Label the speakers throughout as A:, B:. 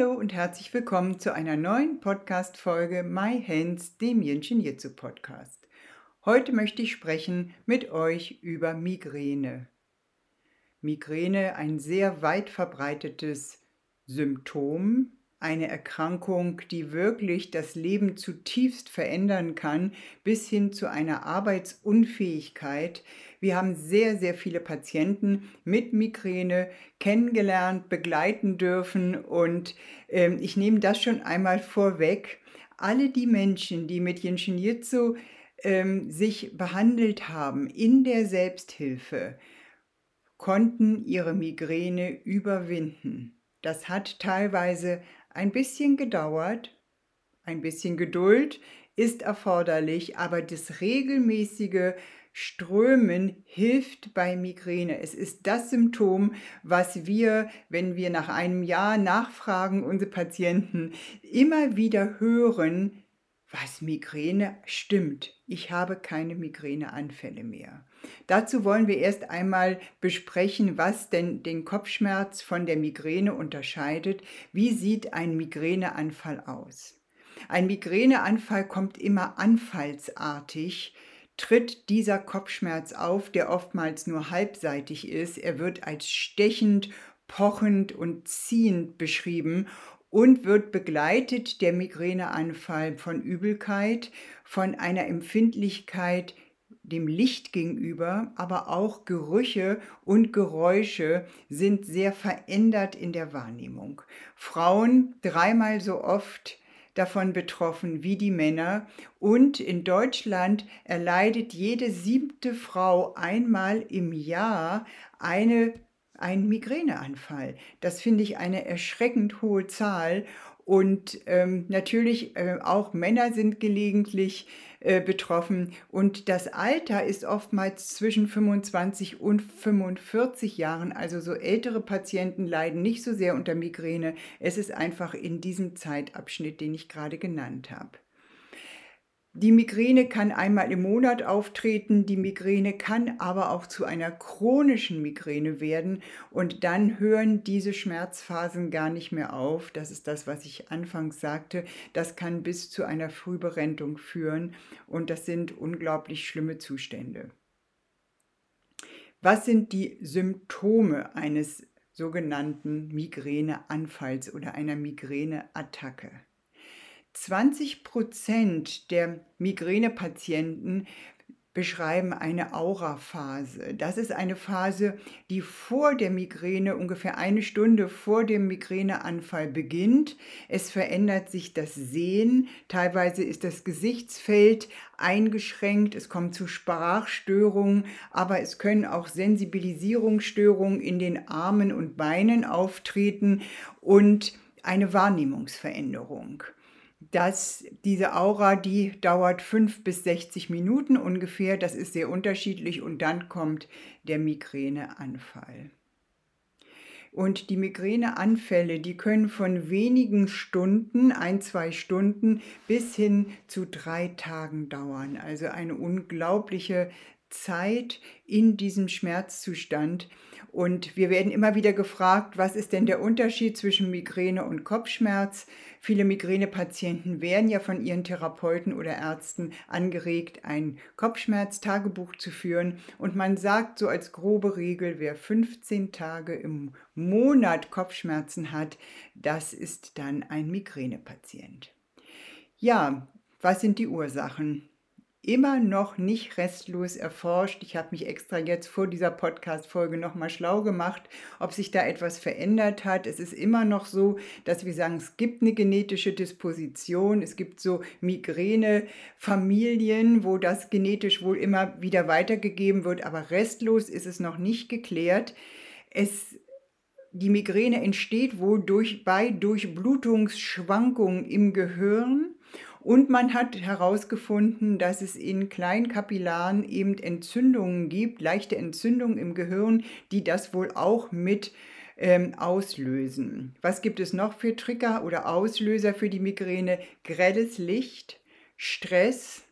A: Hallo und herzlich willkommen zu einer neuen Podcast-Folge My Hands, dem Yin Jitsu Podcast. Heute möchte ich sprechen mit euch über Migräne. Migräne, ein sehr weit verbreitetes Symptom eine Erkrankung, die wirklich das Leben zutiefst verändern kann, bis hin zu einer Arbeitsunfähigkeit. Wir haben sehr, sehr viele Patienten mit Migräne kennengelernt, begleiten dürfen und äh, ich nehme das schon einmal vorweg. Alle die Menschen, die mit Jinshin Jitsu äh, sich behandelt haben in der Selbsthilfe, konnten ihre Migräne überwinden. Das hat teilweise ein bisschen gedauert, ein bisschen Geduld ist erforderlich, aber das regelmäßige Strömen hilft bei Migräne. Es ist das Symptom, was wir, wenn wir nach einem Jahr nachfragen, unsere Patienten immer wieder hören, was Migräne stimmt. Ich habe keine Migräneanfälle mehr. Dazu wollen wir erst einmal besprechen, was denn den Kopfschmerz von der Migräne unterscheidet. Wie sieht ein Migräneanfall aus? Ein Migräneanfall kommt immer anfallsartig tritt dieser Kopfschmerz auf, der oftmals nur halbseitig ist. Er wird als stechend, pochend und ziehend beschrieben und wird begleitet der Migräneanfall von Übelkeit, von einer Empfindlichkeit dem Licht gegenüber, aber auch Gerüche und Geräusche sind sehr verändert in der Wahrnehmung. Frauen dreimal so oft davon betroffen wie die Männer und in Deutschland erleidet jede siebte Frau einmal im Jahr eine einen Migräneanfall. Das finde ich eine erschreckend hohe Zahl. Und ähm, natürlich äh, auch Männer sind gelegentlich äh, betroffen. Und das Alter ist oftmals zwischen 25 und 45 Jahren. Also so ältere Patienten leiden nicht so sehr unter Migräne. Es ist einfach in diesem Zeitabschnitt, den ich gerade genannt habe. Die Migräne kann einmal im Monat auftreten, die Migräne kann aber auch zu einer chronischen Migräne werden und dann hören diese Schmerzphasen gar nicht mehr auf. Das ist das, was ich anfangs sagte. Das kann bis zu einer Frühberentung führen und das sind unglaublich schlimme Zustände. Was sind die Symptome eines sogenannten Migräneanfalls oder einer Migräneattacke? 20 Prozent der Migränepatienten beschreiben eine Auraphase. Das ist eine Phase, die vor der Migräne, ungefähr eine Stunde vor dem Migräneanfall beginnt. Es verändert sich das Sehen, teilweise ist das Gesichtsfeld eingeschränkt, es kommt zu Sprachstörungen, aber es können auch Sensibilisierungsstörungen in den Armen und Beinen auftreten und eine Wahrnehmungsveränderung dass diese Aura, die dauert 5 bis 60 Minuten ungefähr, das ist sehr unterschiedlich und dann kommt der Migräneanfall. Und die Migräneanfälle, die können von wenigen Stunden, ein, zwei Stunden, bis hin zu drei Tagen dauern. Also eine unglaubliche Zeit in diesem Schmerzzustand. Und wir werden immer wieder gefragt, was ist denn der Unterschied zwischen Migräne und Kopfschmerz? Viele Migränepatienten werden ja von ihren Therapeuten oder Ärzten angeregt, ein Kopfschmerztagebuch zu führen. Und man sagt so als grobe Regel, wer 15 Tage im Monat Kopfschmerzen hat, das ist dann ein Migränepatient. Ja, was sind die Ursachen? Immer noch nicht restlos erforscht. Ich habe mich extra jetzt vor dieser Podcast-Folge nochmal schlau gemacht, ob sich da etwas verändert hat. Es ist immer noch so, dass wir sagen, es gibt eine genetische Disposition. Es gibt so Migräne-Familien, wo das genetisch wohl immer wieder weitergegeben wird, aber restlos ist es noch nicht geklärt. Es die Migräne entsteht wohl durch, bei Durchblutungsschwankungen im Gehirn Und man hat herausgefunden, dass es in kleinen Kapillaren eben Entzündungen gibt, leichte Entzündungen im Gehirn, die das wohl auch mit ähm, auslösen. Was gibt es noch für Trigger oder Auslöser für die Migräne? Grelles Licht, Stress,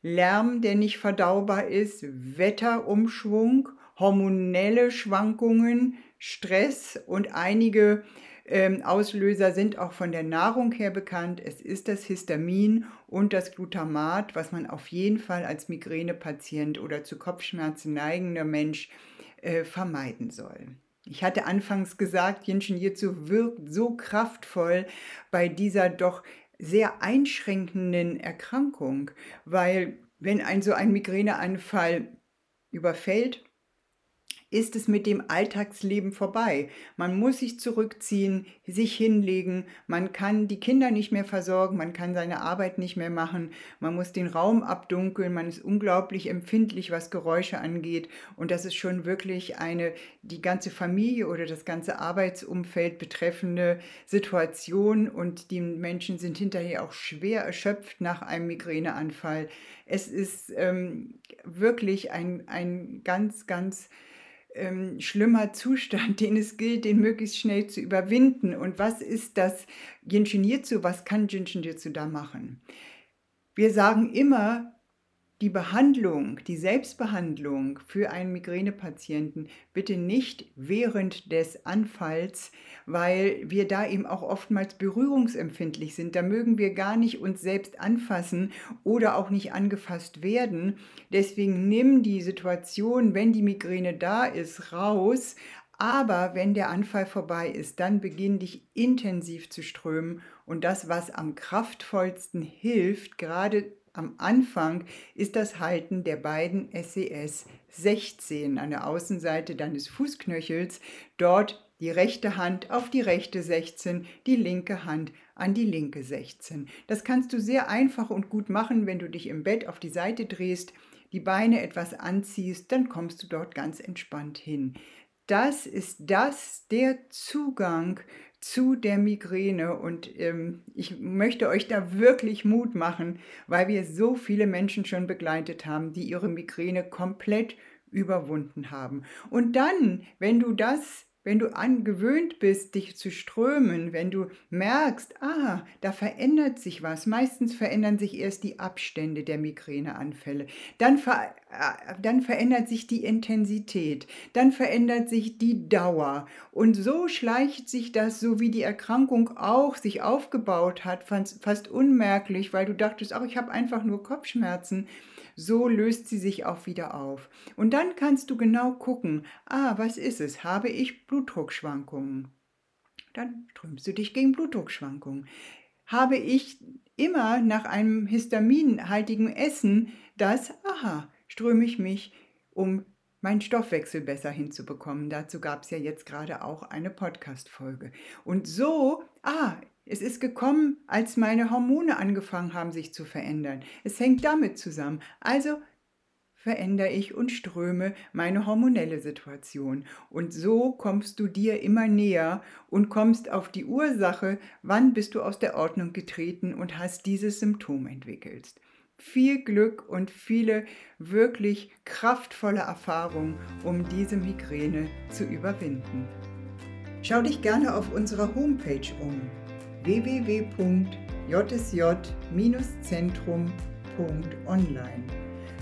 A: Lärm, der nicht verdaubar ist, Wetterumschwung, hormonelle Schwankungen, Stress und einige ähm, Auslöser sind auch von der Nahrung her bekannt. Es ist das Histamin und das Glutamat, was man auf jeden Fall als Migränepatient oder zu Kopfschmerzen neigender Mensch äh, vermeiden soll. Ich hatte anfangs gesagt, Jinshin Jitsu wirkt so kraftvoll bei dieser doch sehr einschränkenden Erkrankung, weil wenn ein so ein Migräneanfall überfällt, ist es mit dem Alltagsleben vorbei. Man muss sich zurückziehen, sich hinlegen, man kann die Kinder nicht mehr versorgen, man kann seine Arbeit nicht mehr machen, man muss den Raum abdunkeln, man ist unglaublich empfindlich, was Geräusche angeht. Und das ist schon wirklich eine die ganze Familie oder das ganze Arbeitsumfeld betreffende Situation. Und die Menschen sind hinterher auch schwer erschöpft nach einem Migräneanfall. Es ist ähm, wirklich ein, ein ganz, ganz ähm, schlimmer Zustand, den es gilt, den möglichst schnell zu überwinden. Und was ist das Jinshin Jitsu? Was kann Jinshin Jitsu da machen? Wir sagen immer, die Behandlung, die Selbstbehandlung für einen Migränepatienten bitte nicht während des Anfalls, weil wir da eben auch oftmals berührungsempfindlich sind. Da mögen wir gar nicht uns selbst anfassen oder auch nicht angefasst werden. Deswegen nimm die Situation, wenn die Migräne da ist, raus. Aber wenn der Anfall vorbei ist, dann beginn dich intensiv zu strömen. Und das, was am kraftvollsten hilft, gerade am Anfang ist das Halten der beiden SES 16 an der Außenseite deines Fußknöchels, dort die rechte Hand auf die rechte 16, die linke Hand an die linke 16. Das kannst du sehr einfach und gut machen, wenn du dich im Bett auf die Seite drehst, die Beine etwas anziehst, dann kommst du dort ganz entspannt hin. Das ist das der Zugang zu der Migräne. Und ähm, ich möchte euch da wirklich Mut machen, weil wir so viele Menschen schon begleitet haben, die ihre Migräne komplett überwunden haben. Und dann, wenn du das wenn du angewöhnt bist, dich zu strömen, wenn du merkst, ah, da verändert sich was, meistens verändern sich erst die Abstände der Migräneanfälle, dann, ver, äh, dann verändert sich die Intensität, dann verändert sich die Dauer. Und so schleicht sich das, so wie die Erkrankung auch sich aufgebaut hat, fast, unmerklich, weil du dachtest, ach, ich habe einfach nur Kopfschmerzen. So löst sie sich auch wieder auf. Und dann kannst du genau gucken, ah, was ist es? Habe ich Blutdruckschwankungen? Dann strömst du dich gegen Blutdruckschwankungen. Habe ich immer nach einem histaminhaltigen Essen das, aha, ströme ich mich, um meinen Stoffwechsel besser hinzubekommen. Dazu gab es ja jetzt gerade auch eine Podcast-Folge. Und so, ah, es ist gekommen, als meine Hormone angefangen haben, sich zu verändern. Es hängt damit zusammen. Also verändere ich und ströme meine hormonelle Situation. Und so kommst du dir immer näher und kommst auf die Ursache, wann bist du aus der Ordnung getreten und hast dieses Symptom entwickelt. Viel Glück und viele wirklich kraftvolle Erfahrungen, um diese Migräne zu überwinden. Schau dich gerne auf unserer Homepage um www.jsj-zentrum.online.